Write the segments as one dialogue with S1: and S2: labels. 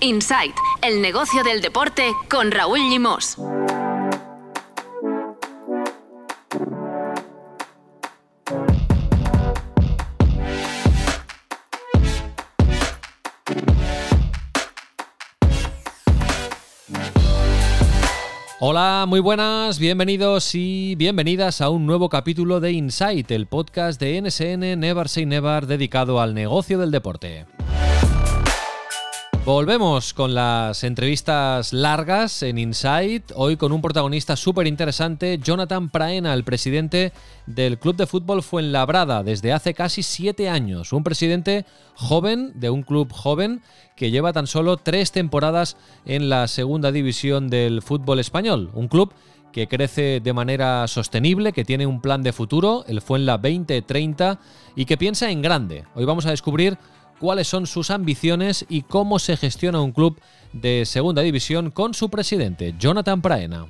S1: Insight, el negocio del deporte con Raúl Limos.
S2: Hola, muy buenas, bienvenidos y bienvenidas a un nuevo capítulo de Insight, el podcast de NSN Never Say Never dedicado al negocio del deporte. Volvemos con las entrevistas largas en Insight, hoy con un protagonista súper interesante, Jonathan Praena, el presidente del Club de Fútbol Fuenlabrada desde hace casi siete años. Un presidente joven, de un club joven, que lleva tan solo tres temporadas en la segunda división del fútbol español. Un club que crece de manera sostenible, que tiene un plan de futuro, el Fuenla 2030, y que piensa en grande. Hoy vamos a descubrir cuáles son sus ambiciones y cómo se gestiona un club de segunda división con su presidente, Jonathan Praena.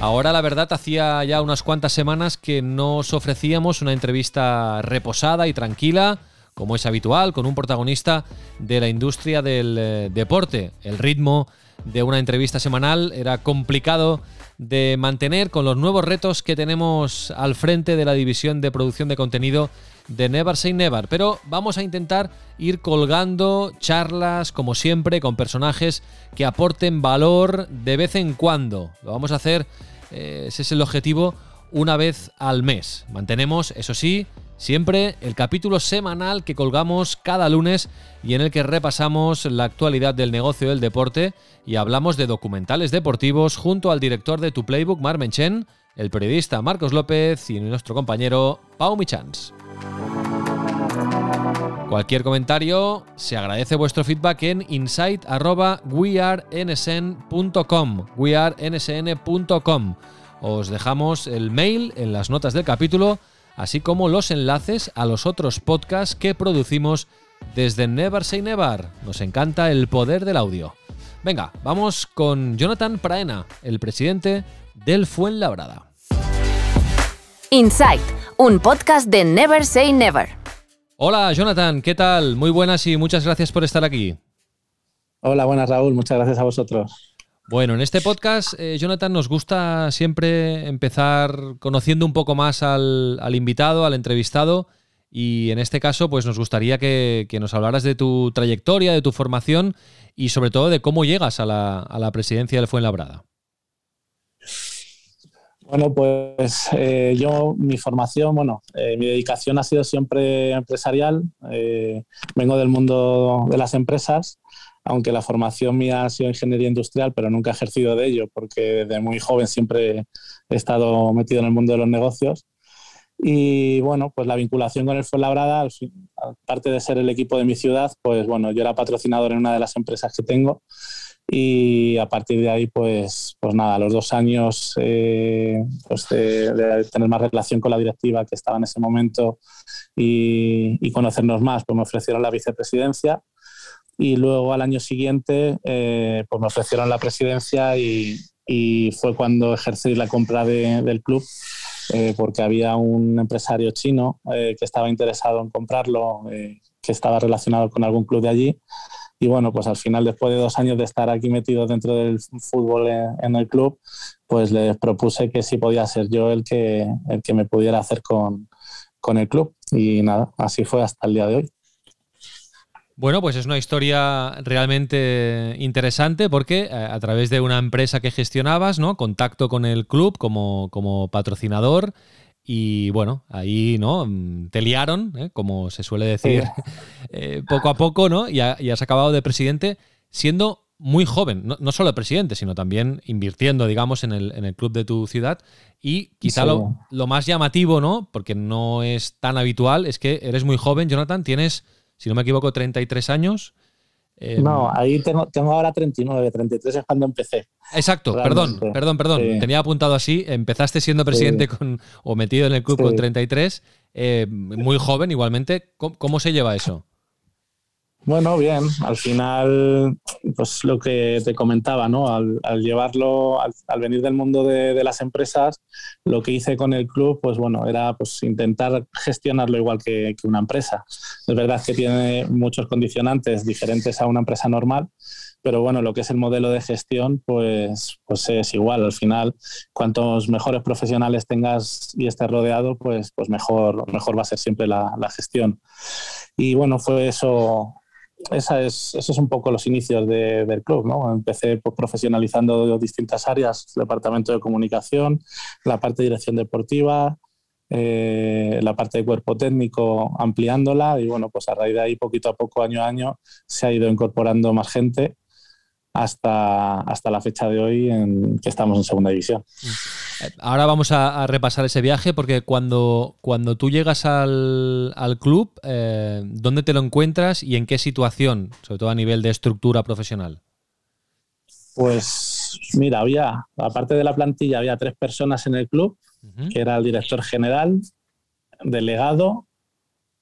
S2: Ahora la verdad hacía ya unas cuantas semanas que nos ofrecíamos una entrevista reposada y tranquila, como es habitual, con un protagonista de la industria del eh, deporte. El ritmo de una entrevista semanal era complicado de mantener con los nuevos retos que tenemos al frente de la división de producción de contenido de Never Say Never, pero vamos a intentar ir colgando charlas, como siempre, con personajes que aporten valor de vez en cuando. Lo vamos a hacer, eh, ese es el objetivo, una vez al mes. Mantenemos, eso sí, siempre el capítulo semanal que colgamos cada lunes y en el que repasamos la actualidad del negocio del deporte y hablamos de documentales deportivos junto al director de Tu Playbook, Marmen Chen, el periodista Marcos López y nuestro compañero Pau Michans. Cualquier comentario, se agradece vuestro feedback en insight.wearensn.com. wearensn.com. Os dejamos el mail en las notas del capítulo, así como los enlaces a los otros podcasts que producimos desde Never Say Never. Nos encanta el poder del audio. Venga, vamos con Jonathan Praena, el presidente del Fuenlabrada.
S1: Insight, un podcast de Never Say Never.
S2: Hola Jonathan, ¿qué tal? Muy buenas y muchas gracias por estar aquí.
S3: Hola, buenas Raúl, muchas gracias a vosotros.
S2: Bueno, en este podcast, eh, Jonathan, nos gusta siempre empezar conociendo un poco más al, invitado, al entrevistado, y en este caso, pues nos gustaría que, nos hablaras de tu trayectoria, de tu formación y sobre todo de cómo llegas a la, a la presidencia del Fuenlabrada.
S3: Bueno, pues eh, yo, mi formación, bueno, eh, mi dedicación ha sido siempre empresarial. Eh, vengo del mundo de las empresas, aunque la formación mía ha sido ingeniería industrial, pero nunca he ejercido de ello, porque desde muy joven siempre he estado metido en el mundo de los negocios. Y bueno, pues la vinculación con el Fuenlabrada, aparte de ser el equipo de mi ciudad, pues bueno, yo era patrocinador en una de las empresas que tengo. Y a partir de ahí, pues, pues nada, los dos años eh, pues de, tener más relación con la directiva que estaba en ese momento y, conocernos más, pues me ofrecieron la vicepresidencia. Y luego al año siguiente eh, pues me ofrecieron la presidencia y, fue cuando ejercí la compra del club eh, porque había un empresario chino que estaba interesado en comprarlo, que estaba relacionado con algún club de allí y bueno, pues al final, después de dos años de estar aquí metido dentro del fútbol en, el club, pues les propuse que sí podía ser yo el que, el que me pudiera hacer con, con el club. Y nada, así fue hasta el día de hoy.
S2: Bueno, pues es una historia realmente interesante porque eh, a través de una empresa que gestionabas, ¿no? Contacto con el club como, como patrocinador y bueno, ahí no mm, te liaron, ¿eh? como se suele decir, eh, poco a poco, ¿no? Y, has acabado de presidente siendo muy joven, no, solo de presidente, sino también invirtiendo, digamos, en el, en el club de tu ciudad. Y quizá lo, lo, más llamativo, ¿no? Porque no es tan habitual, es que eres muy joven, Jonathan, tienes, si no me equivoco, 33 años.
S3: Em, no, ahí tengo, tengo ahora 39, 33 es cuando empecé.
S2: Exacto, perdón, perdón, perdón. Tenía apuntado así. Empezaste siendo presidente con, o metido en el club con 33, eh, muy joven igualmente. ¿Cómo, se lleva eso?
S3: Bueno, bien. Al final pues lo que te comentaba, ¿no? Al, llevarlo, al, venir del mundo de, las empresas, lo que hice con el club, pues bueno, era pues intentar gestionarlo igual que, una empresa. Es verdad que tiene muchos condicionantes diferentes a una empresa normal, pero bueno, lo que es el modelo de gestión, pues, pues es igual. Al final, cuantos mejores profesionales tengas y estés rodeado, pues, pues mejor, mejor va a ser siempre la, la gestión. Y bueno, fue eso esa es, esos son un poco los inicios del club. ¿no? Empecé pues, profesionalizando distintas áreas, el departamento de comunicación, la parte de dirección deportiva, eh, la parte de cuerpo técnico ampliándola y bueno, pues a raíz de ahí poquito a poco, año a año, se ha ido incorporando más gente hasta, hasta la fecha de hoy en que estamos en segunda división.
S2: Ahora vamos a, repasar ese viaje porque cuando, cuando tú llegas al, club, eh, ¿dónde te lo encuentras y en qué situación, sobre todo a nivel de estructura profesional?
S3: Pues mira, había, aparte de la plantilla, había tres personas en el club, que era el director general, delegado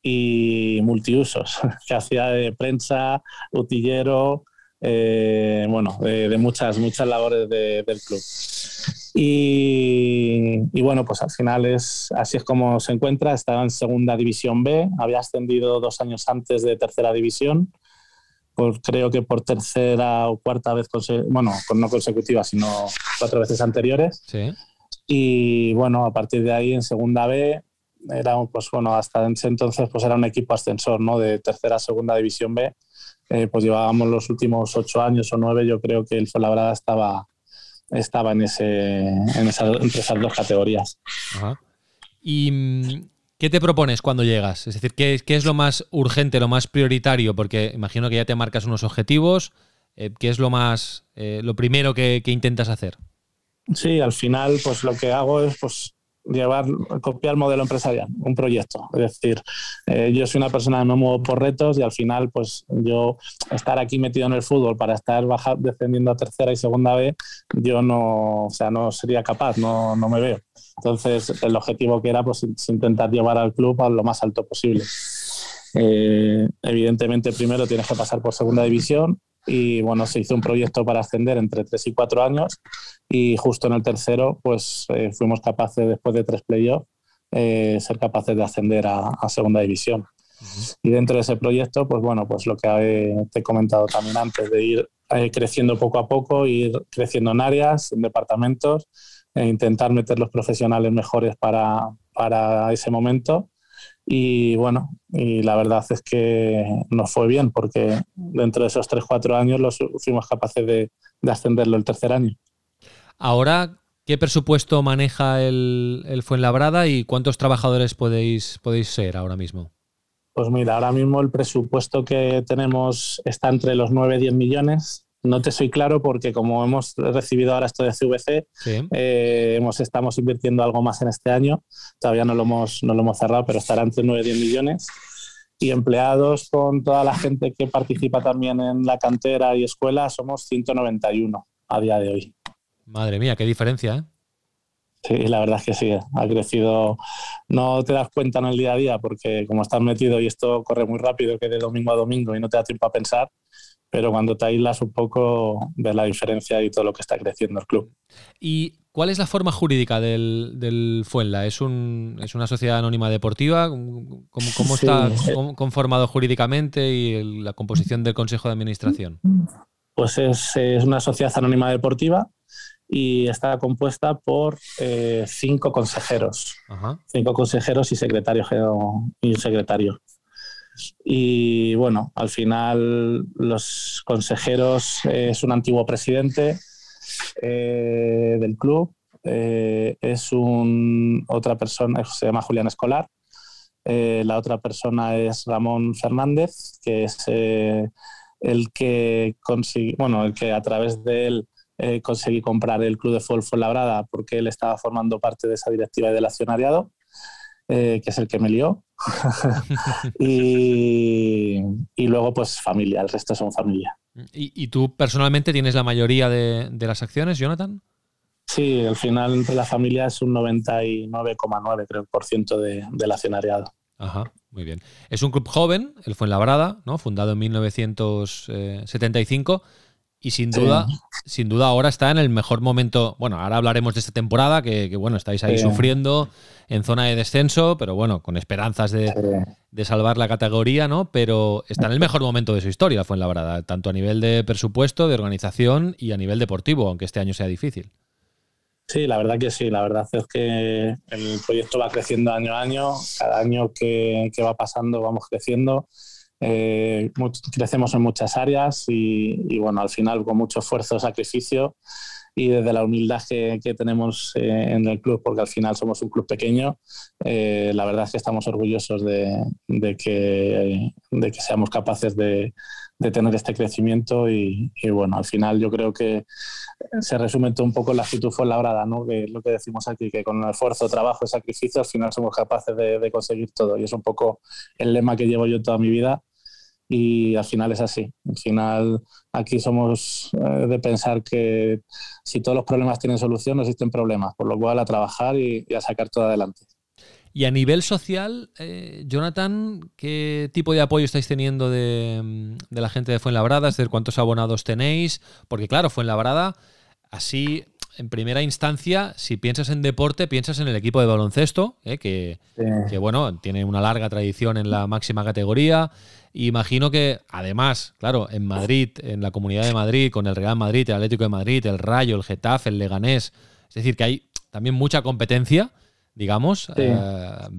S3: y multiusos, que hacía de prensa, utillero, eh, bueno, de, muchas, muchas labores del club. Y, bueno, pues al final es, así es como se encuentra. Estaba en segunda división B, había ascendido dos años antes de tercera división, pues creo que por tercera o cuarta vez, bueno, no consecutiva, sino cuatro veces anteriores. Sí. Y bueno, a partir de ahí en segunda B era, pues bueno, hasta ese entonces pues era un equipo ascensor, ¿no? De tercera a segunda división B eh, pues llevábamos los últimos ocho años o nueve, yo creo que el Fuenlabrada estaba, estaba en, ese, en esas, entre esas dos categorías.
S2: ¿Y mm, qué te propones cuando llegas? Es decir, ¿qué, ¿qué, es lo más urgente, lo más prioritario? Porque imagino que ya te marcas unos objetivos. Eh, ¿Qué es lo más, eh, lo primero que, que intentas hacer?
S3: Sí, al final, pues lo que hago es pues llevar, copiar el modelo empresarial, un proyecto. Es decir, eh, yo soy una persona que me muevo por retos y al final, pues yo estar aquí metido en el fútbol para estar baja, descendiendo a tercera y segunda B, yo no, o sea, no sería capaz, no, no me veo. Entonces, el objetivo que era, pues, intentar llevar al club a lo más alto posible. Eh, evidentemente, primero tienes que pasar por segunda división, y bueno, se hizo un proyecto para ascender entre 3 y 4 años y justo en el tercero pues eh, fuimos capaces después de tres playoffs eh, ser capaces de ascender a, segunda división. Y dentro de ese proyecto, pues bueno, pues lo que te he comentado también antes, de ir eh, creciendo poco a poco, ir creciendo en áreas, en departamentos, e intentar meter los profesionales mejores para, para ese momento y bueno, y la verdad es que nos fue bien porque dentro de esos 3-4 años los fuimos capaces de, ascenderlo el tercer año.
S2: Ahora, ¿qué presupuesto maneja el, el Fuenlabrada y cuántos trabajadores podéis, podéis ser ahora mismo?
S3: Pues mira, ahora mismo el presupuesto que tenemos está entre los 9 y 10 millones no te soy claro porque como hemos recibido ahora esto de CVC, eh, hemos, estamos invirtiendo algo más en este año. Todavía no lo hemos, no lo hemos cerrado, pero estará entre 9 y 10 millones. Y empleados con toda la gente que participa también en la cantera y escuela, somos 191 a día de hoy.
S2: Madre mía, qué diferencia, ¿eh?
S3: Sí, la verdad es que sí, ha crecido. No te das cuenta en el día a día porque como estás metido y esto corre muy rápido, que de domingo a domingo y no te da tiempo a pensar, pero cuando te aíslas un poco ves la diferencia y todo lo que está creciendo el club.
S2: ¿Y cuál es la forma jurídica del, del Fuenla? ¿Es, un, ¿Es una sociedad anónima deportiva? ¿Cómo, cómo está conformado jurídicamente y la composición del Consejo de Administración?
S3: Pues es, es una sociedad anónima deportiva y está compuesta por eh, cinco consejeros, cinco consejeros y secretario y secretario. Y bueno, al final los consejeros eh, es un antiguo presidente eh, del club, eh, es un, otra persona, se llama Julián Escolar, la otra persona es Ramón Fernández, que es el que consigue, bueno, el que a través de él conseguí comprar el club de fútbol Labrada porque él estaba formando parte de esa directiva del accionariado. Que es el que me lió. y, luego, pues familia, el resto son familia.
S2: ¿Y, tú personalmente tienes la mayoría de, las acciones, Jonathan?
S3: Sí, al final entre la familia es un 99,9 creo por ciento de, del accionariado.
S2: Ajá, muy bien. Es un club joven, el Fuenlabrada, ¿no? fundado en 1975. Y sin duda, sin duda ahora está en el mejor momento. Bueno, ahora hablaremos de esta temporada, que, bueno, estáis ahí sufriendo en zona de descenso, pero bueno, con esperanzas de, salvar la categoría, ¿no? Pero está en el mejor momento de su historia, fue en la verdad, tanto a nivel de presupuesto, de organización y a nivel deportivo, aunque este año sea difícil.
S3: Sí, la verdad que sí. La verdad es que el proyecto va creciendo año a año. Cada año que, que va pasando vamos creciendo. Eh, crecemos en muchas áreas y, bueno, al final con mucho esfuerzo, sacrificio y desde la humildad que, tenemos eh, en el club, porque al final somos un club pequeño, eh, la verdad es que estamos orgullosos de, que, de que, seamos capaces de, tener este crecimiento y, bueno, al final yo creo que se resume todo un poco en la actitud labrada, ¿no? que es lo que decimos aquí, que con esfuerzo, trabajo y sacrificio al final somos capaces de, de conseguir todo y es un poco el lema que llevo yo toda mi vida y al final es así. Al final aquí somos eh, de pensar que si todos los problemas tienen solución, no existen problemas, por lo cual a trabajar y, a sacar todo adelante.
S2: Y a nivel social, eh, Jonathan, ¿qué tipo de apoyo estáis teniendo de, de, la gente de Fuenlabrada? Es decir, ¿cuántos abonados tenéis? Porque claro, Fuenlabrada, así en primera instancia, si piensas en deporte, piensas en el equipo de baloncesto, eh, que, que, bueno, tiene una larga tradición en la máxima categoría. Imagino que, además, claro, en Madrid, en la Comunidad de Madrid, con el Real Madrid, el Atlético de Madrid, el Rayo, el Getafe, el Leganés, es decir, que hay también mucha competencia, digamos, eh,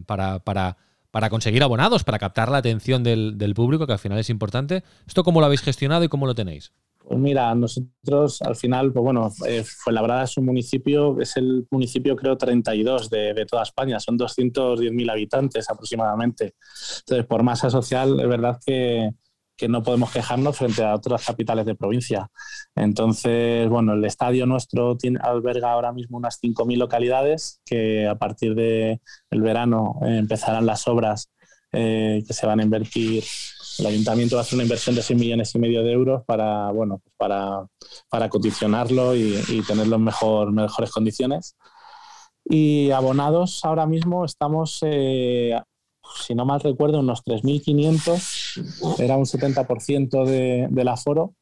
S2: para, para, para, conseguir abonados, para captar la atención del, del público, que al final es importante. ¿Esto cómo lo habéis gestionado y cómo lo tenéis?
S3: Pues mira, nosotros al final, pues bueno, eh, Fuenlabrada es un municipio, es el municipio creo 32 de, de toda España, son 210.000 habitantes aproximadamente. Entonces, por masa social, es verdad que, que no podemos quejarnos frente a otras capitales de provincia. Entonces, bueno, el estadio nuestro alberga ahora mismo unas 5.000 localidades que a partir del el verano eh, empezarán las obras eh, que se van a invertir el ayuntamiento va a hacer una inversión de 6 millones y medio de euros para, bueno, pues para, para condicionarlo y, tenerlo en mejor, mejores condiciones. Y abonados ahora mismo estamos, eh, si no mal recuerdo, unos 3.500, era un 70% de, del aforo.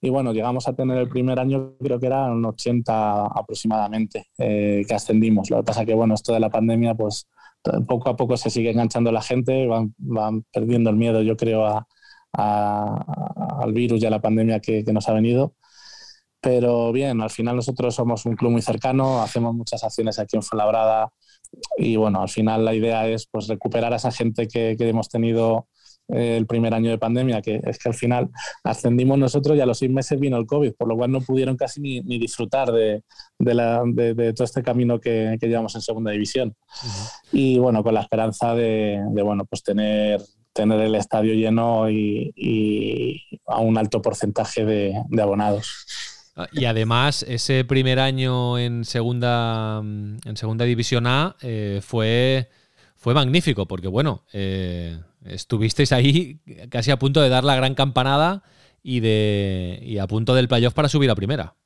S3: Y bueno, llegamos a tener el primer año, creo que era un 80 aproximadamente, eh, que ascendimos. Lo que pasa que, bueno, esto de la pandemia, pues poco a poco se sigue enganchando la gente, van, perdiendo el miedo, yo creo, al virus y a la pandemia que, nos ha venido. Pero bien, al final nosotros somos un club muy cercano, hacemos muchas acciones aquí en Fuenlabrada y bueno, al final la idea es pues recuperar a esa gente que hemos tenido el primer año de pandemia, que es que al final ascendimos nosotros y a los seis meses vino el COVID, por lo cual no pudieron casi ni, ni disfrutar de, de, la, de, todo este camino que, que, llevamos en segunda división. Y bueno, con la esperanza de, bueno, pues tener, tener el estadio lleno y, y a un alto porcentaje de, abonados.
S2: Y además, ese primer año en segunda, en segunda división A eh, fue, fue magnífico, porque bueno, eh, estuvisteis ahí casi a punto de dar la gran campanada y, de, a punto del playoff para subir a primera.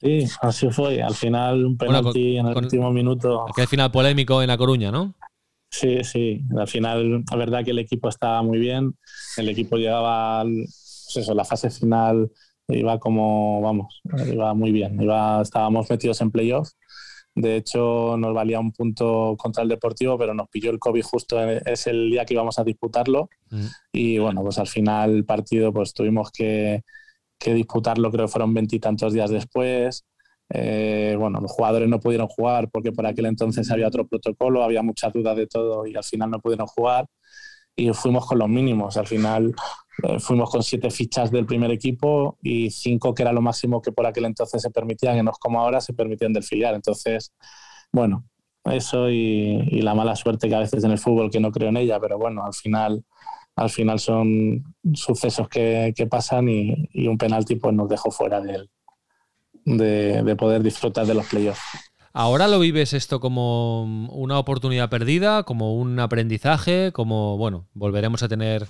S3: Sí, así fue. Al final, un penalti en el último minuto.
S2: Aquel final polémico en La Coruña, ¿no?
S3: Sí, sí. Al final, la verdad que el equipo estaba muy bien. El equipo llegaba, pues eso, la fase final iba como, vamos, iba muy bien. Iba, estábamos metidos en playoff de hecho, nos valía un punto contra el Deportivo, pero nos pilló el COVID justo es el día que íbamos a disputarlo. Mm. Y bueno, pues al final el partido pues tuvimos que, disputarlo, creo que fueron veintitantos días después. Eh, bueno, los jugadores no pudieron jugar porque por aquel entonces había otro protocolo, había muchas dudas de todo y al final no pudieron jugar y fuimos con los mínimos. Al final eh, fuimos con siete fichas del primer equipo y cinco, que era lo máximo que por aquel entonces se permitían, que no es como ahora, se permitían del filial. Entonces, bueno, eso y, la mala suerte que a veces en el fútbol, que no creo en ella, pero bueno, al final, al final son sucesos que, pasan y, un penalti pues nos dejó fuera de, de, de poder disfrutar de los playoffs.
S2: ¿Ahora lo vives esto como una oportunidad perdida, como un aprendizaje, como, bueno, volveremos a tener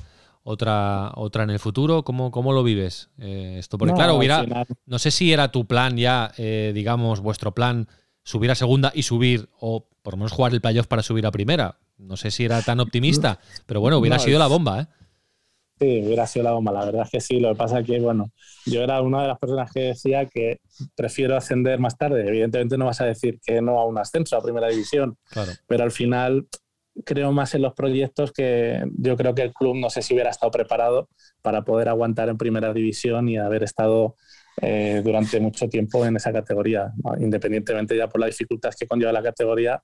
S2: otra, otra en el futuro? ¿Cómo, cómo lo vives eh, esto? Porque claro, hubiera, no sé si era tu plan ya, eh, digamos, vuestro plan, subir a segunda y subir, o por lo menos jugar el playoff para subir a primera. No sé si era tan optimista, pero bueno, hubiera sido la bomba, ¿eh?
S3: Sí, hubiera sido la bomba, la verdad es que sí. Lo que pasa es que, bueno, yo era una de las personas que decía que prefiero ascender más tarde. Evidentemente no vas a decir que no a un ascenso a primera división, pero al final creo más en los proyectos que yo creo que el club no sé si hubiera estado preparado para poder aguantar en primera división y haber estado eh, durante mucho tiempo en esa categoría, independientemente ya por las dificultades que conlleva la categoría,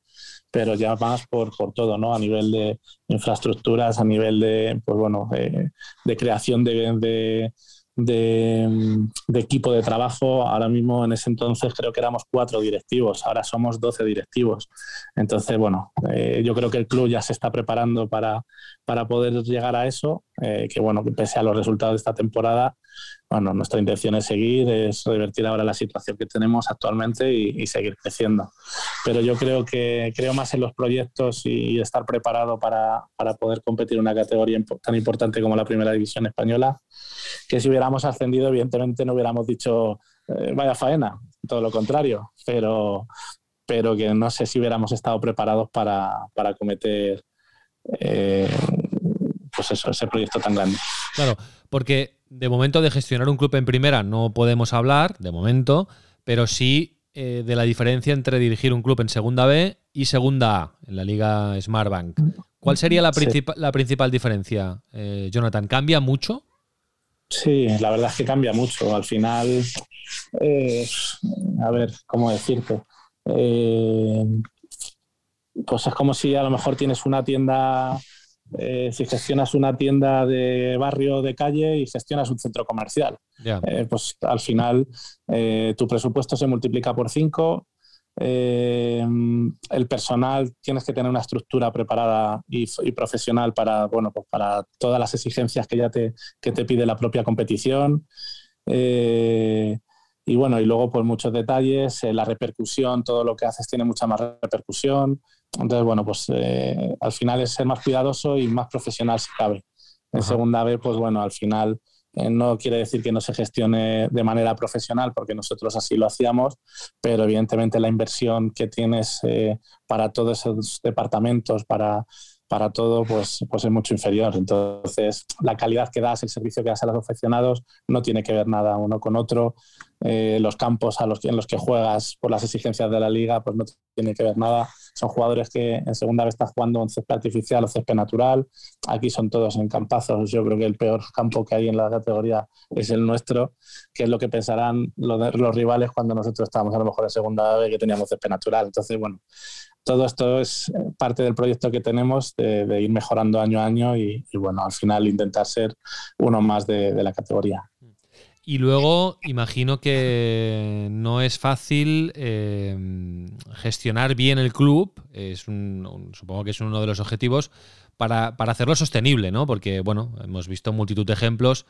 S3: pero ya más por, por todo, ¿no? A nivel de infraestructuras, a nivel de, pues bueno, eh, de creación de, de, equipo de trabajo. Ahora mismo, en ese entonces, creo que éramos cuatro directivos, ahora somos doce directivos. Entonces, bueno, eh, yo creo que el club ya se está preparando para, para poder llegar a eso, que bueno, pese a los resultados de esta temporada, bueno, nuestra intención es seguir, es revertir ahora la situación que tenemos actualmente y, seguir creciendo. Pero yo creo que creo más en los proyectos y, estar preparado para, para, poder competir en una categoría tan importante como la Primera División Española, que si hubiéramos ascendido, evidentemente no hubiéramos dicho eh, vaya faena, todo lo contrario, pero, pero que no sé si hubiéramos estado preparados para, para cometer eh, pues eso, ese proyecto tan grande.
S2: Claro, porque de momento de gestionar un club en primera no podemos hablar, de momento, pero sí eh, de la diferencia entre dirigir un club en segunda B y segunda A, en la liga Smartbank. ¿Cuál sería la, la principal diferencia, eh, Jonathan? ¿Cambia mucho?
S3: Sí, la verdad es que cambia mucho. Al final, eh, a ver, ¿cómo decirte? pues es como si a lo mejor tienes una tienda eh, si gestionas una tienda de barrio de calle y gestionas un centro comercial. Eh, pues al final eh, tu presupuesto se multiplica por cinco. el personal tienes que tener una estructura preparada y, profesional para, bueno, pues para todas las exigencias que ya te, que te pide la propia competición. y bueno, y luego pues muchos detalles, la repercusión, todo lo que haces tiene mucha más repercusión. Entonces, bueno, pues eh, al final es ser más cuidadoso y más profesional si cabe. En segunda vez, pues bueno, al final eh, no quiere decir que no se gestione de manera profesional, porque nosotros así lo hacíamos, pero evidentemente la inversión que tienes eh, para todos esos departamentos, para, para todo, pues, pues es mucho inferior. Entonces, la calidad que das, el servicio que das a los aficionados, no tiene que ver nada uno con otro. los campos a los, en los que juegas por las exigencias de la liga, pues no tiene que ver nada son jugadores que en segunda vez están jugando en césped artificial o césped natural. Aquí son todos en campazos. Yo creo que el peor campo que hay en la categoría es el nuestro, que es lo que pensarán los, los rivales cuando nosotros estábamos a lo mejor en segunda vez que teníamos césped natural. Entonces, bueno, todo esto es parte del proyecto que tenemos de, ir mejorando año a año y, bueno, al final intentar ser uno más de, de la categoría.
S2: Y luego imagino que no es fácil eh, gestionar bien el club, es supongo que es uno de los objetivos, para, hacerlo sostenible, ¿no? Porque, bueno, hemos visto multitud de ejemplos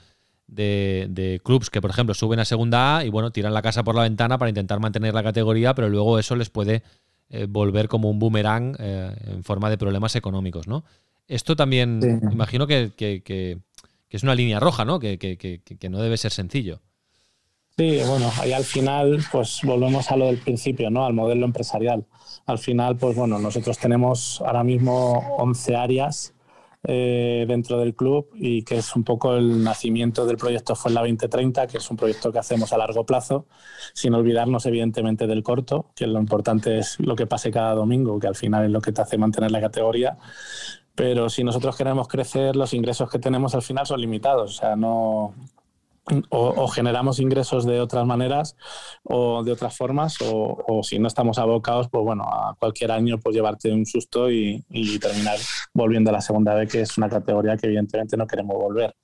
S2: de, de, clubs que, por ejemplo, suben a segunda A y, bueno, tiran la casa por la ventana para intentar mantener la categoría, pero luego eso les puede eh, volver como un boomerang eh, en forma de problemas económicos, ¿no? Esto también, imagino que que es una línea roja, ¿no? Que, no debe ser sencillo.
S3: Sí, bueno, ahí al final, pues volvemos a lo del principio, ¿no? Al modelo empresarial. Al final, pues bueno, nosotros tenemos ahora mismo 11 áreas eh, dentro del club y que es un poco el nacimiento del proyecto fue la 2030, que es un proyecto que hacemos a largo plazo, sin olvidarnos evidentemente del corto, que lo importante es lo que pase cada domingo, que al final es lo que te hace mantener la categoría, pero si nosotros queremos crecer, los ingresos que tenemos al final son limitados. O sea, no. O, generamos ingresos de otras maneras o de otras formas, o, si no estamos abocados, pues bueno, a cualquier año pues llevarte un susto y, y terminar volviendo a la segunda vez, que es una categoría que evidentemente no queremos volver.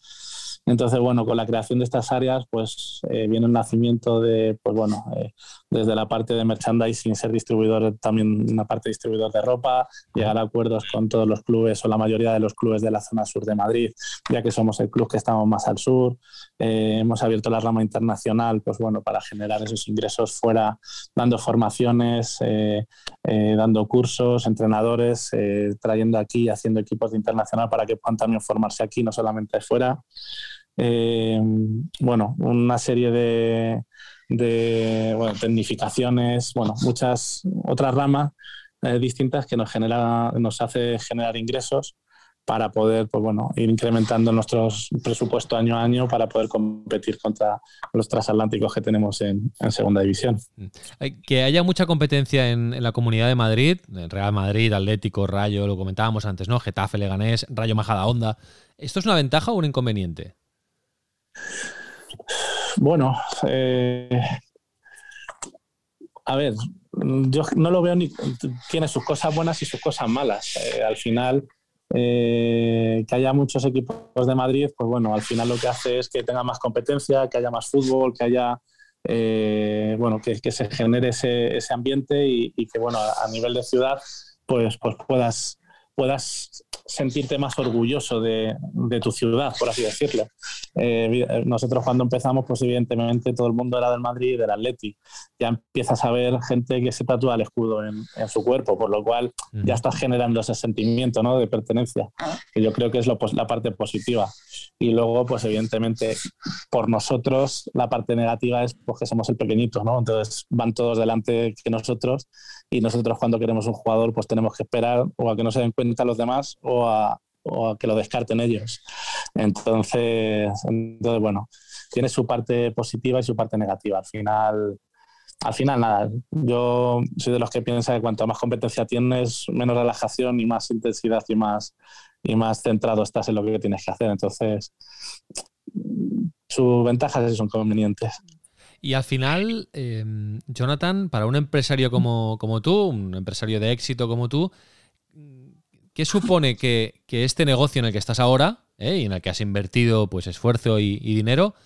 S3: Entonces, bueno, con la creación de estas áreas, pues eh, viene un nacimiento de, pues bueno, eh, desde la parte de merchandising, ser distribuidor, también una parte distribuidor de ropa, llegar a acuerdos con todos los clubes o la mayoría de los clubes de la zona sur de Madrid, ya que somos el club que estamos más al sur. Eh, hemos abierto la rama internacional, pues bueno, para generar esos ingresos fuera, dando formaciones, dando cursos, entrenadores, trayendo aquí, haciendo equipos de internacional para que puedan también formarse aquí, no solamente fuera. Eh, bueno, una serie de, de tecnificaciones, bueno, muchas otras ramas eh, distintas que nos, genera, nos hace generar ingresos para poder pues bueno, ir incrementando nuestros presupuestos año a año para poder competir contra los transatlánticos que tenemos en, segunda división.
S2: Que haya mucha competencia en, la comunidad de Madrid, Real Madrid, Atlético, Rayo, lo comentábamos antes, ¿no? Getafe, Leganés, Rayo Majada Onda. ¿Esto es una ventaja o un inconveniente?
S3: Bueno, eh, a ver, yo no lo veo ni. Tiene sus cosas buenas y sus cosas malas. Eh, al final, eh, que haya muchos equipos de Madrid, pues bueno, al final lo que hace es que tenga más competencia, que haya más fútbol, que haya. bueno, que, se genere ese, ambiente y, que, bueno, a, nivel de ciudad, pues, pues puedas, puedas sentirte más orgulloso de, tu ciudad, por así decirlo. Eh, eh, nosotros cuando empezamos, pues evidentemente todo el mundo era del Madrid y del Atleti. Ya empiezas a ver gente que se tatúa el escudo en, su cuerpo, por lo cual ya estás generando ese sentimiento ¿no? de pertenencia, que yo creo que es lo, la parte positiva. Y luego, pues evidentemente, por nosotros, la parte negativa es pues, que somos el pequeñito, ¿no? Entonces van todos delante que nosotros y nosotros cuando queremos un jugador, pues tenemos que esperar o a que no se den cuenta los demás o a, que lo descarten ellos. Entonces, entonces, bueno, tiene su parte positiva y su parte negativa. Al final, al final nada, yo soy de los que piensa que cuanto más competencia tienes, menos relajación y más intensidad y más, y más centrado estás en lo que tienes que hacer. Entonces, sus ventajas son convenientes.
S2: Y al final, em, Jonathan, para un empresario como, como, tú, un empresario de éxito como tú, ¿qué supone que, este negocio en el que estás ahora eh, y en el que has invertido pues, esfuerzo y, dinero,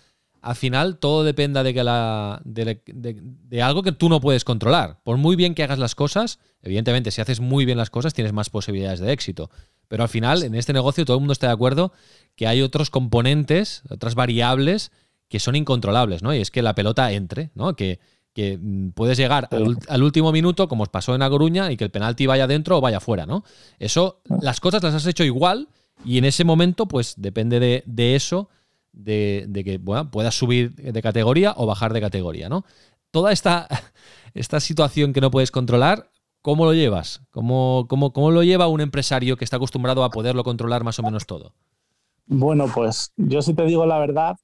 S2: al final todo dependa de, que la, de, algo que tú no puedes controlar? Por muy bien que hagas las cosas, evidentemente si haces muy bien las cosas tienes más posibilidades de éxito. Pero al final, en este negocio todo el mundo está de acuerdo que hay otros componentes, otras variables que son incontrolables, ¿no? Y es que la pelota entre, ¿no? Que, que mm, puedes llegar al, último minuto, como os pasó en A Coruña, y que el penalti vaya dentro o vaya fuera, ¿no? Eso, las cosas las has hecho igual y en ese momento, pues depende de, eso, de, que bueno, puedas subir de categoría o bajar de categoría, ¿no? Toda esta, esta situación que no puedes controlar, ¿cómo lo llevas? ¿Cómo, cómo, ¿Cómo lo lleva un empresario que está acostumbrado a poderlo controlar más o menos todo?
S3: Bueno, pues yo si te digo la verdad,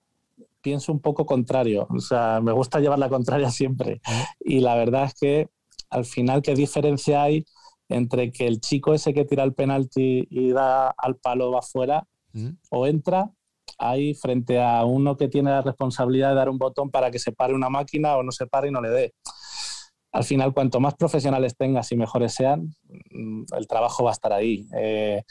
S3: pienso un poco contrario. O sea, me gusta llevar la contraria siempre. Y la verdad es que al final, ¿qué diferencia hay entre que el chico ese que tira el penalti y da al palo va afuera o entra ahí frente a uno que tiene la responsabilidad de dar un botón para que se pare una máquina o no se pare y no le dé? Al final, cuanto más profesionales tengas y mejores sean, mm, el trabajo va a estar ahí. Eh,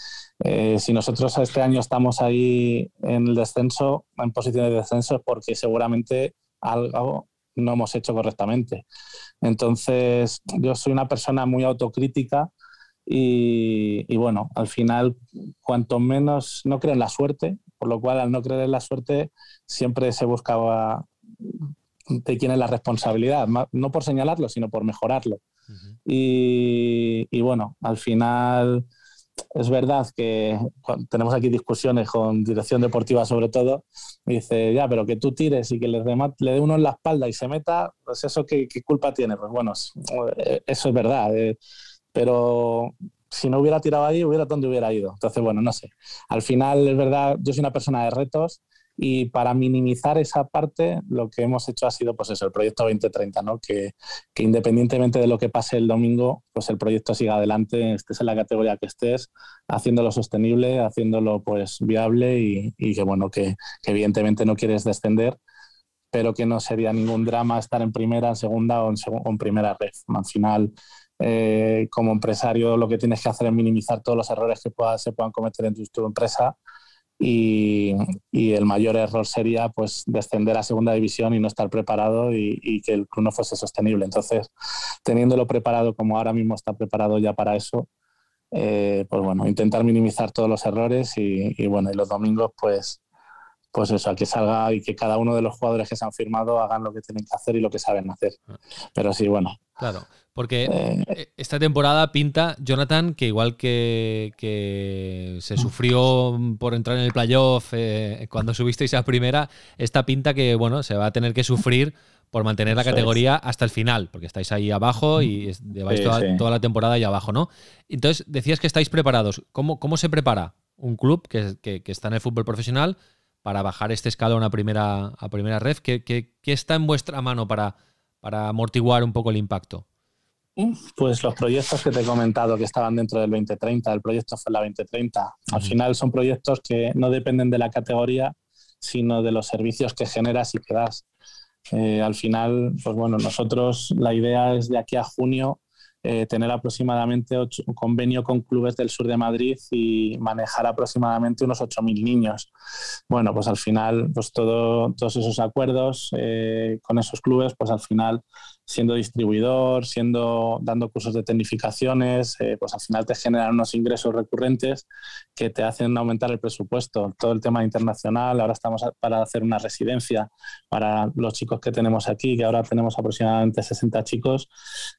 S3: eh, si nosotros este año estamos ahí en el descenso, en posición de descenso, es porque seguramente algo no hemos hecho correctamente. Entonces, yo soy una persona muy autocrítica y, y, bueno, al final, cuanto menos no creo en la suerte, por lo cual al no creer en la suerte siempre se buscaba de quién es la responsabilidad, no por señalarlo, sino por mejorarlo. y, bueno, al final es verdad que tenemos aquí discusiones con dirección deportiva sobre todo, me dice, ya, pero que tú tires y que le, le dé uno en la espalda y se meta, pues eso qué, culpa tiene. Pues bueno, eh, eso es verdad, eh, pero si no hubiera tirado ahí, hubiera donde hubiera ido. Entonces, bueno, no sé. Al final, es verdad, yo soy una persona de retos y para minimizar esa parte, lo que hemos hecho ha sido pues eso, el proyecto 2030, ¿no? que, que, independientemente de lo que pase el domingo, pues el proyecto siga adelante, estés en la categoría que estés, haciéndolo sostenible, haciéndolo pues viable y, y que bueno, que, que, evidentemente no quieres descender, pero que no sería ningún drama estar en primera, en segunda o en, en primera red. Al final, eh, como empresario, lo que tienes que hacer es minimizar todos los errores que pueda, se puedan cometer en tu, tu empresa y, el mayor error sería pues descender a segunda división y no estar preparado y, que el club no fuese sostenible. Entonces, teniéndolo preparado como ahora mismo está preparado ya para eso, eh, pues bueno, intentar minimizar todos los errores y, y, bueno, y los domingos pues pues eso, a que salga y que cada uno de los jugadores que se han firmado hagan lo que tienen que hacer y lo que saben hacer. Ah. Pero sí, bueno.
S2: Claro, porque eh, eh, esta temporada pinta, Jonathan, que igual que, que se sufrió por entrar en el playoff eh, cuando subisteis a primera, esta pinta que, bueno, se va a tener que sufrir por mantener la categoría hasta el final, porque estáis ahí abajo y lleváis toda, la temporada ahí abajo, ¿no? Entonces, decías que estáis preparados. ¿Cómo, cómo se prepara un club que, está en el fútbol profesional para bajar este escalón a primera, a primera red. ¿Qué, está en vuestra mano para, para amortiguar un poco el impacto?
S3: Pues los proyectos que te he comentado que estaban dentro del 2030, el proyecto fue la 2030. Al final son proyectos que no dependen de la categoría, sino de los servicios que generas y que das. Eh, al final, pues bueno, nosotros la idea es de aquí a junio eh, tener aproximadamente un convenio con clubes del sur de Madrid y manejar aproximadamente unos 8.000 niños. Bueno, pues al final, pues todo, todos esos acuerdos eh, con esos clubes, pues al final siendo distribuidor, siendo, dando cursos de tecnificaciones, eh, pues al final te generan unos ingresos recurrentes que te hacen aumentar el presupuesto. Todo el tema internacional, ahora estamos para hacer una residencia para los chicos que tenemos aquí, que ahora tenemos aproximadamente 60 chicos,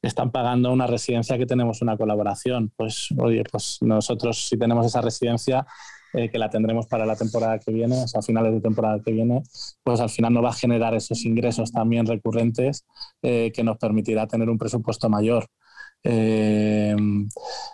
S3: están pagando una residencia que tenemos una colaboración. Pues oye, pues nosotros si tenemos esa residencia, eh, que la tendremos para la temporada que viene, o sea, a finales de temporada que viene, pues al final nos va a generar esos ingresos también recurrentes eh, que nos permitirá tener un presupuesto mayor. Eh,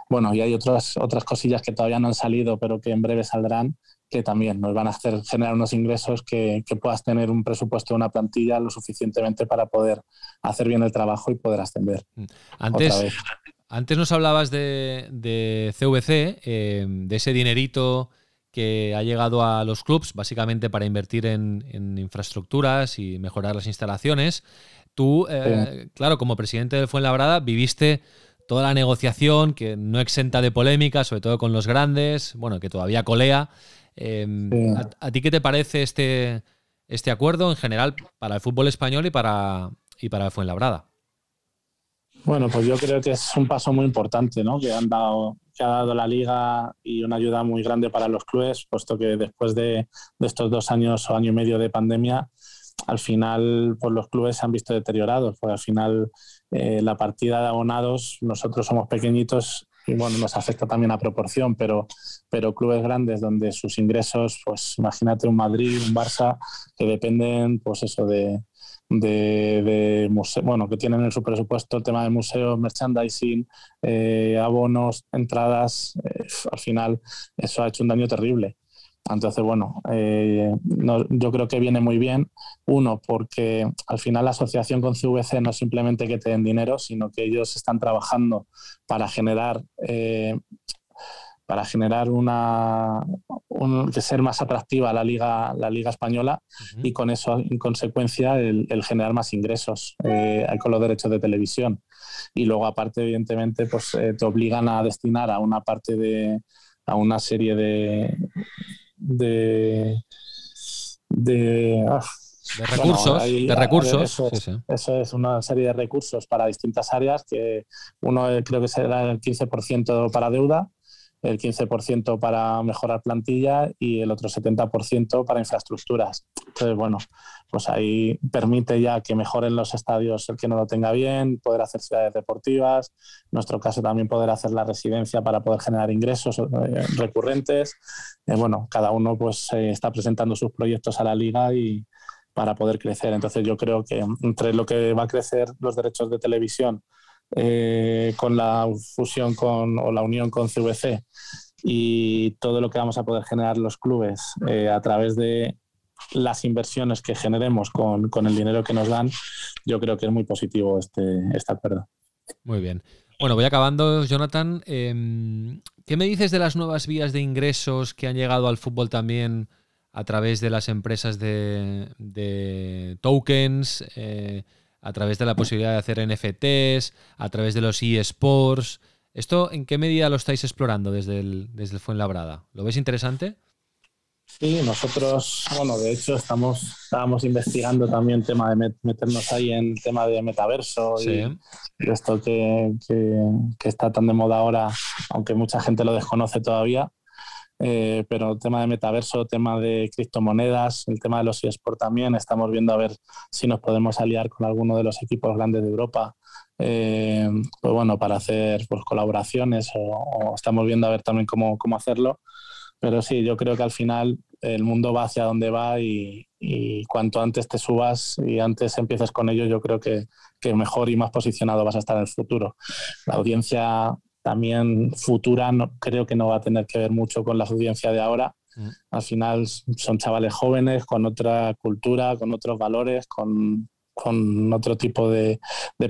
S3: bueno, y hay otras, otras cosillas que todavía no han salido, pero que en breve saldrán, que también nos van a hacer generar unos ingresos que, que puedas tener un presupuesto de una plantilla lo suficientemente para poder hacer bien el trabajo y poder ascender.
S2: Mm. Antes, antes nos hablabas de, de CVC, de ese dinerito que ha llegado a los clubs básicamente para invertir en, infraestructuras y mejorar las instalaciones. Tú, eh, claro, como presidente de Fuenlabrada, viviste toda la negociación que no exenta de polémica, sobre todo con los grandes, bueno, que todavía colea. Em, ¿a, ti qué te parece este, este acuerdo en general para el fútbol español y para, y para Fuenlabrada?
S3: Bueno, pues yo creo que es un paso muy importante ¿no? que, han dado, que ha dado la liga y una ayuda muy grande para los clubes, puesto que después de, estos dos años o año y medio de pandemia, al final pues los clubes se han visto deteriorados, porque al final eh, la partida de abonados, nosotros somos pequeñitos y bueno, nos afecta también a proporción, pero, pero clubes grandes donde sus ingresos, pues imagínate un Madrid, un Barça, que dependen pues eso de, de, museo, bueno, que tienen en su presupuesto el tema de museos, merchandising, eh, abonos, entradas, eh, al final eso ha hecho un daño terrible. Entonces, bueno, eh, yo creo que viene muy bien. Uno, porque al final la asociación con CVC no es simplemente que te den dinero, sino que ellos están trabajando para generar para generar una que ser más atractiva la liga la liga española y con eso en consecuencia el, generar más ingresos eh, con los derechos de televisión y luego aparte evidentemente pues eh, te obligan a destinar a una parte de a una serie de de de,
S2: ah, recursos, de recursos.
S3: Eso, eso, es una serie de recursos para distintas áreas que uno eh, creo que será el 15% para deuda, el 15% para mejorar plantilla y el otro 70% para infraestructuras. Entonces, bueno, pues ahí permite ya que mejoren los estadios el que no lo tenga bien, poder hacer ciudades deportivas, en nuestro caso también poder hacer la residencia para poder generar ingresos eh, recurrentes. Eh, bueno, cada uno pues eh, está presentando sus proyectos a la liga y para poder crecer. Entonces yo creo que entre lo que va a crecer los derechos de televisión eh, con la fusión con, o la unión con CVC y todo lo que vamos a poder generar los clubes eh, a través de las inversiones que generemos con, con, el dinero que nos dan, yo creo que es muy positivo este, este acuerdo.
S2: Muy bien. Bueno, voy acabando, Jonathan. Em, ¿Qué me dices de las nuevas vías de ingresos que han llegado al fútbol también a través de las empresas de, de tokens? Eh, a través de la posibilidad de hacer NFTs, a través de los eSports. ¿Esto en qué medida lo estáis explorando desde el, desde el Fuenlabrada? ¿Lo ves interesante?
S3: Sí, nosotros, bueno, de hecho estamos, estábamos investigando también tema de meternos ahí en tema de metaverso y, esto que, que, está tan de moda ahora, aunque mucha gente lo desconoce todavía. Eh, pero el tema de metaverso, tema de criptomonedas, el tema de los eSports también, estamos viendo a ver si nos podemos aliar con alguno de los equipos grandes de Europa, eh, pues bueno, para hacer pues, colaboraciones o, estamos viendo a ver también cómo, cómo hacerlo. Pero sí, yo creo que al final el mundo va hacia donde va y, y, cuanto antes te subas y antes empieces con ello, yo creo que, que, mejor y más posicionado vas a estar en el futuro. La audiencia también futura, creo que no va a tener que ver mucho con la audiencia de ahora. Mm. Al final son chavales jóvenes con otra cultura, con otros valores, con con otro tipo de,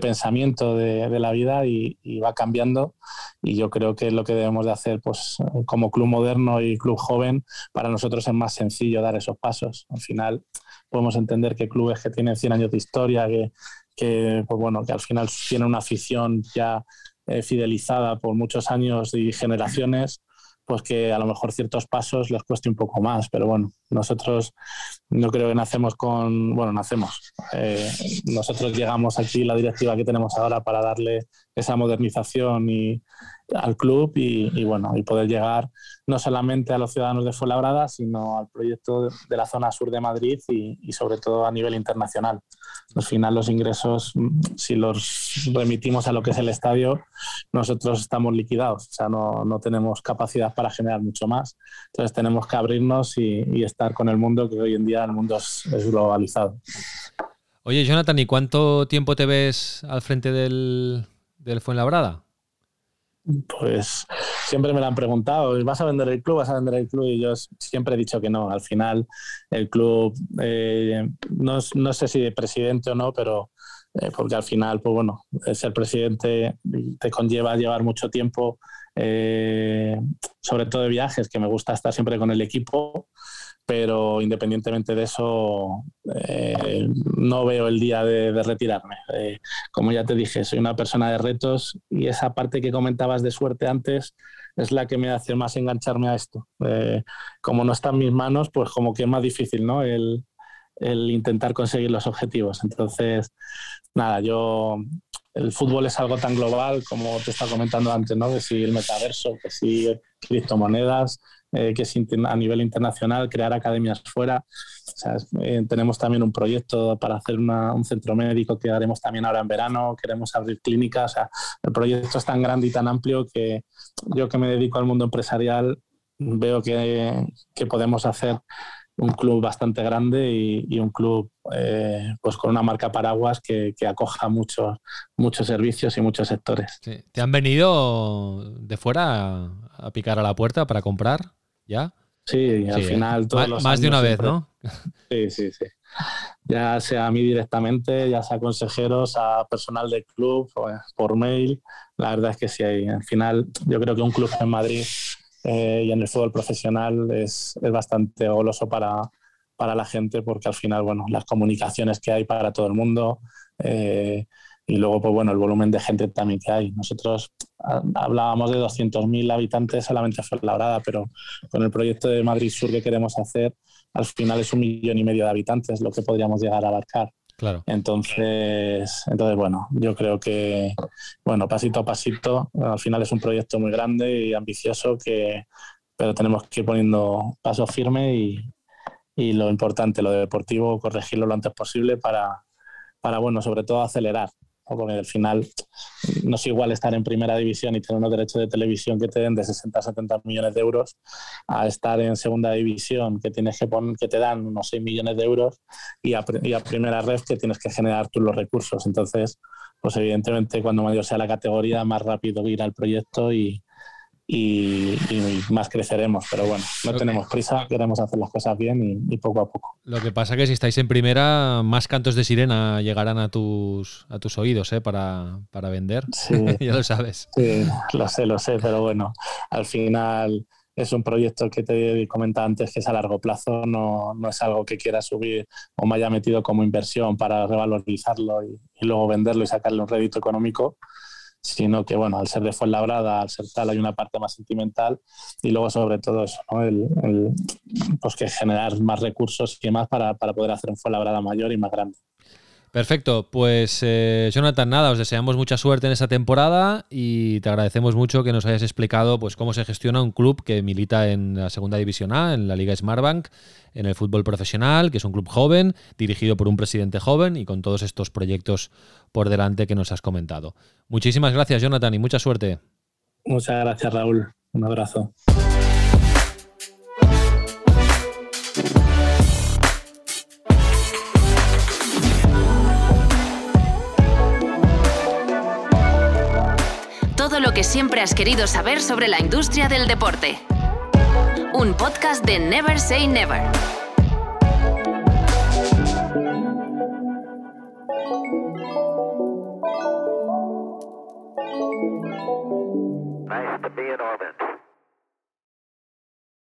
S3: pensamiento de, la vida y, va cambiando. Y yo creo que lo que debemos de hacer pues, como club moderno y club joven, para nosotros es más sencillo dar esos pasos. Al final podemos entender que clubes que tienen 100 años de historia, que, que, pues bueno, que al final tienen una afición ya eh, fidelizada por muchos años y generaciones, pues que a lo mejor ciertos pasos les cueste un poco más, pero bueno, nosotros no creo que nacemos con, bueno, nacemos, eh, nosotros llegamos aquí, la directiva que tenemos ahora para darle esa modernización y, al club y, bueno, y poder llegar no solamente a los ciudadanos de Fuenlabrada, sino al proyecto de la zona sur de Madrid y, sobre todo a nivel internacional. Al final los ingresos, si los remitimos a lo que es el estadio, nosotros estamos liquidados, o sea, no, no tenemos capacidad para generar mucho más. Entonces tenemos que abrirnos y, estar con el mundo, que hoy en día el mundo es, es globalizado.
S2: Oye, Jonathan, ¿y cuánto tiempo te ves al frente del, del Fuenlabrada?
S3: Pues siempre me lo han preguntado, ¿vas a vender el club? ¿Vas a vender el club? Y yo siempre he dicho que no. Al final, el club, eh, no, sé si de presidente o no, pero eh, porque al final, pues bueno, ser presidente te conlleva llevar mucho tiempo, eh, sobre todo de viajes, que me gusta estar siempre con el equipo pero independientemente de eso, eh, no veo el día de, retirarme. Eh, como ya te dije, soy una persona de retos y esa parte que comentabas de suerte antes es la que me hace más engancharme a esto. Eh, como no está en mis manos, pues como que es más difícil, ¿no? El, el intentar conseguir los objetivos. Entonces, nada, yo el fútbol es algo tan global como te estaba comentando antes, ¿no? Que si el metaverso, que si criptomonedas, eh, que es a nivel internacional, crear academias fuera. Eh, tenemos también un proyecto para hacer un centro médico que haremos también ahora en verano, queremos abrir clínicas. O sea, el proyecto es tan grande y tan amplio que yo que me dedico al mundo empresarial veo que, que podemos hacer un club bastante grande y, un club eh, pues con una marca paraguas que, que, acoja muchos muchos servicios y muchos sectores.
S2: ¿Te han venido de fuera a picar a la puerta para comprar? ¿Ya?
S3: Sí, al ¿eh? final
S2: todos Más, de una vez, ¿no?
S3: Sí, sí, sí. Ya sea a mí directamente, ya sea consejeros, a personal del club, pues, por mail. La verdad es que sí, al final yo creo que un club en Madrid eh, y en el fútbol profesional es, es bastante goloso para, para, la gente porque al final, bueno, las comunicaciones que hay para todo el mundo, eh, y luego, pues bueno, el volumen de gente también que hay. Nosotros ah, hablábamos de 200.000 habitantes solamente en Fuenlabrada, pero con el proyecto de Madrid Sur que queremos hacer, al final es un millón y medio de habitantes lo que podríamos llegar a abarcar.
S2: Claro.
S3: Entonces, entonces, bueno, yo creo que, bueno, pasito a pasito, al final es un proyecto muy grande y ambicioso, que, pero tenemos que ir poniendo pasos firmes y, y lo importante, lo deportivo, corregirlo lo antes posible para, para bueno, sobre todo acelerar porque al final no es igual estar en primera división y tener unos derechos de televisión que te den de 60 a 70 millones de euros a estar en segunda división que tienes que poner, que te dan unos 6 millones de euros y a, primera red que tienes que generar tú los recursos. Entonces, pues evidentemente cuando mayor sea la categoría, más rápido irá el proyecto y, y, más creceremos. Pero bueno, no tenemos prisa, queremos hacer las cosas bien y, poco a poco.
S2: Lo que pasa que si estáis en primera, más cantos de sirena llegarán a tus, a tus oídos ¿eh? para, para vender. ya lo sabes.
S3: Sí, lo sé, lo sé, pero bueno, al final es un proyecto que te comentaba antes que es a largo plazo, no, no, es algo que quiera subir o me haya metido como inversión para revalorizarlo y, y luego venderlo y sacarle un rédito económico sino que, bueno, al ser de Fuenlabrada, al ser tal, hay una parte más sentimental y luego sobre todo eso, ¿no? el, pues que generar más recursos y más para, para poder hacer un Fuenlabrada mayor y más grande.
S2: Perfecto, pues eh, Jonathan, nada, os deseamos mucha suerte en esta temporada y te agradecemos mucho que nos hayas explicado pues, cómo se gestiona un club que milita en la Segunda División A, en la Liga Smartbank, en el fútbol profesional, que es un club joven, dirigido por un presidente joven y con todos estos proyectos por delante que nos has comentado. Muchísimas gracias, Jonathan, y mucha suerte.
S3: Muchas gracias, Raúl. Un abrazo.
S1: Lo que siempre has querido saber sobre la industria del deporte. Un podcast de Never Say Never.
S4: Nice to be in orbit.